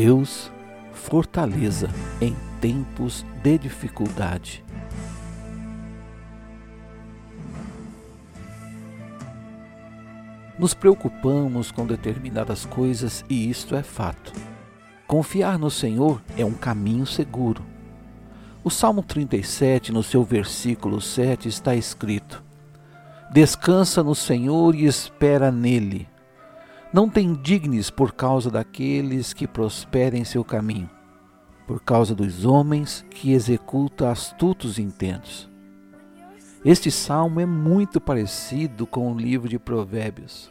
Deus, fortaleza em tempos de dificuldade. Nos preocupamos com determinadas coisas e isto é fato. Confiar no Senhor é um caminho seguro. O Salmo 37, no seu versículo 7, está escrito: Descansa no Senhor e espera nele. Não te indignes por causa daqueles que prosperem seu caminho, por causa dos homens que executam astutos intentos. Este salmo é muito parecido com o livro de Provérbios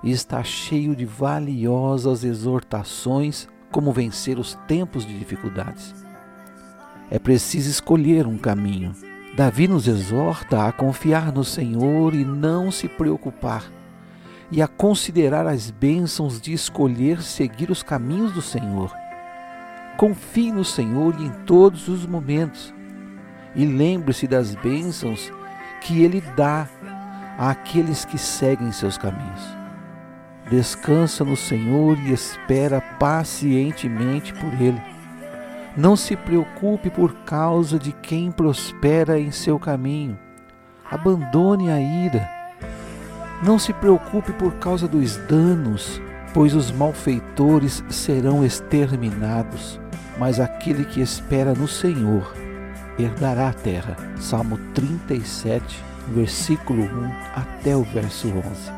e está cheio de valiosas exortações como vencer os tempos de dificuldades. É preciso escolher um caminho. Davi nos exorta a confiar no Senhor e não se preocupar, e a considerar as bênçãos de escolher seguir os caminhos do Senhor. Confie no Senhor em todos os momentos e lembre-se das bênçãos que Ele dá àqueles que seguem seus caminhos. Descansa no Senhor e espera pacientemente por Ele. Não se preocupe por causa de quem prospera em seu caminho. Abandone a ira. Não se preocupe por causa dos danos, pois os malfeitores serão exterminados, mas aquele que espera no Senhor herdará a terra. Salmo 37, versículo 1 até o verso 11.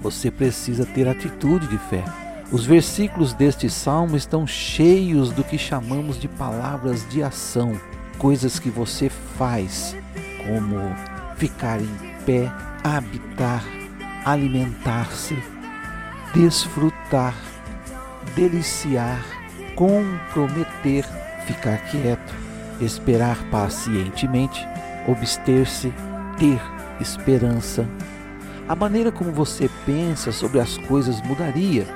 Você precisa ter atitude de fé. Os versículos deste salmo estão cheios do que chamamos de palavras de ação, coisas que você faz, como ficar em pé, habitar, alimentar-se, desfrutar, deliciar, comprometer, ficar quieto, esperar pacientemente, obster-se, ter esperança, a maneira como você pensa sobre as coisas mudaria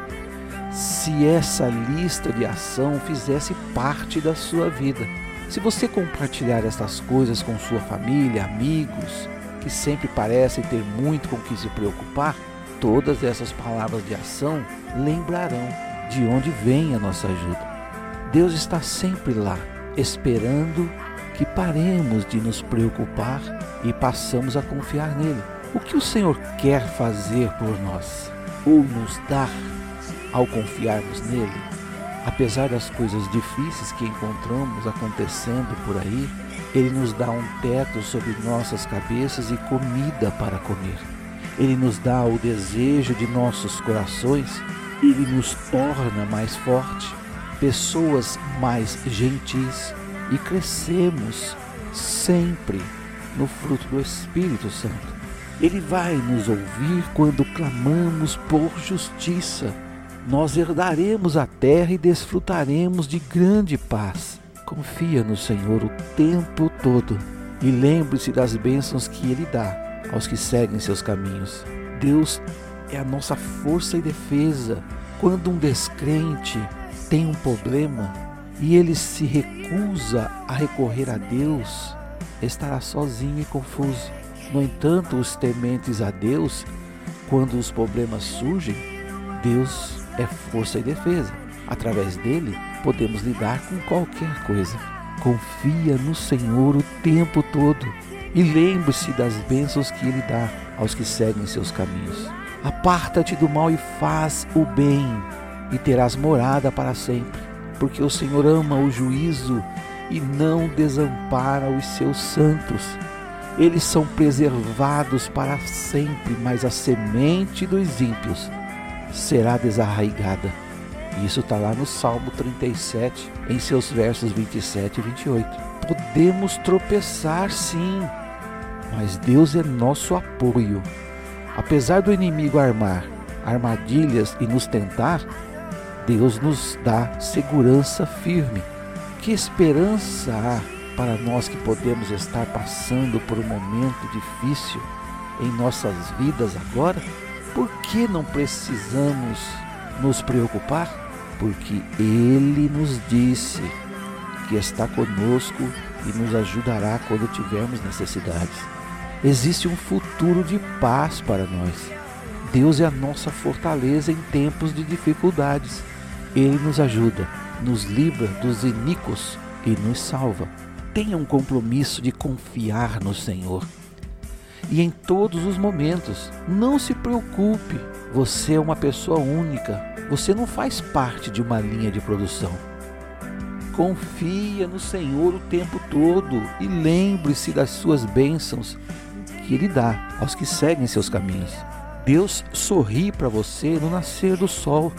se essa lista de ação fizesse parte da sua vida. Se você compartilhar essas coisas com sua família, amigos, que sempre parecem ter muito com que se preocupar, todas essas palavras de ação lembrarão de onde vem a nossa ajuda. Deus está sempre lá, esperando que paremos de nos preocupar e passamos a confiar nele. O que o Senhor quer fazer por nós ou nos dar ao confiarmos nele? Apesar das coisas difíceis que encontramos acontecendo por aí, ele nos dá um teto sobre nossas cabeças e comida para comer. Ele nos dá o desejo de nossos corações, ele nos torna mais forte, pessoas mais gentis e crescemos sempre no fruto do Espírito Santo. Ele vai nos ouvir quando clamamos por justiça. Nós herdaremos a terra e desfrutaremos de grande paz. Confia no Senhor o tempo todo e lembre-se das bênçãos que Ele dá aos que seguem seus caminhos. Deus é a nossa força e defesa. Quando um descrente tem um problema e ele se recusa a recorrer a Deus, estará sozinho e confuso. No entanto, os tementes a Deus, quando os problemas surgem, Deus é força e defesa. Através dele, podemos lidar com qualquer coisa. Confia no Senhor o tempo todo e lembre-se das bênçãos que Ele dá aos que seguem seus caminhos. Aparta-te do mal e faz o bem, e terás morada para sempre, porque o Senhor ama o juízo e não desampara os seus santos eles são preservados para sempre, mas a semente dos ímpios será desarraigada. Isso está lá no Salmo 37, em seus versos 27 e 28. Podemos tropeçar sim, mas Deus é nosso apoio. Apesar do inimigo armar armadilhas e nos tentar, Deus nos dá segurança firme. Que esperança há para nós que podemos estar passando por um momento difícil em nossas vidas agora, por que não precisamos nos preocupar? Porque Ele nos disse que está conosco e nos ajudará quando tivermos necessidades. Existe um futuro de paz para nós. Deus é a nossa fortaleza em tempos de dificuldades. Ele nos ajuda, nos livra dos iníquos e nos salva. Tenha um compromisso de confiar no Senhor. E em todos os momentos, não se preocupe, você é uma pessoa única, você não faz parte de uma linha de produção. Confia no Senhor o tempo todo e lembre-se das suas bênçãos que Ele dá aos que seguem seus caminhos. Deus sorri para você no nascer do sol.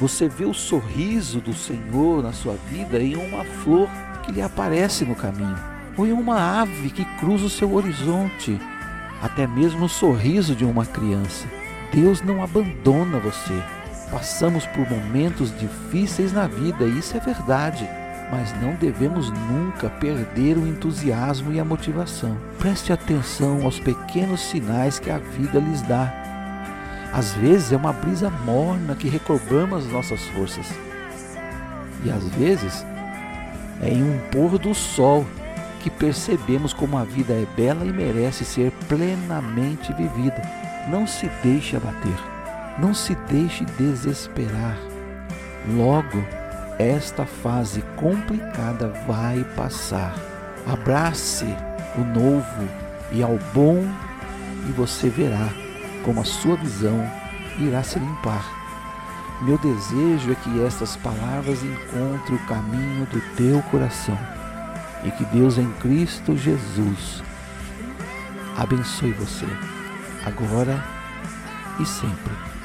Você vê o sorriso do Senhor na sua vida em uma flor que lhe aparece no caminho, ou em uma ave que cruza o seu horizonte, até mesmo no sorriso de uma criança. Deus não abandona você. Passamos por momentos difíceis na vida, isso é verdade mas não devemos nunca perder o entusiasmo e a motivação. Preste atenção aos pequenos sinais que a vida lhes dá. Às vezes é uma brisa morna que recobramos as nossas forças. E às vezes é em um pôr do sol que percebemos como a vida é bela e merece ser plenamente vivida. Não se deixe abater, não se deixe desesperar. Logo, esta fase complicada vai passar. Abrace o novo e ao bom e você verá como a sua visão irá se limpar. Meu desejo é que estas palavras encontrem o caminho do teu coração e que Deus em Cristo Jesus abençoe você, agora e sempre.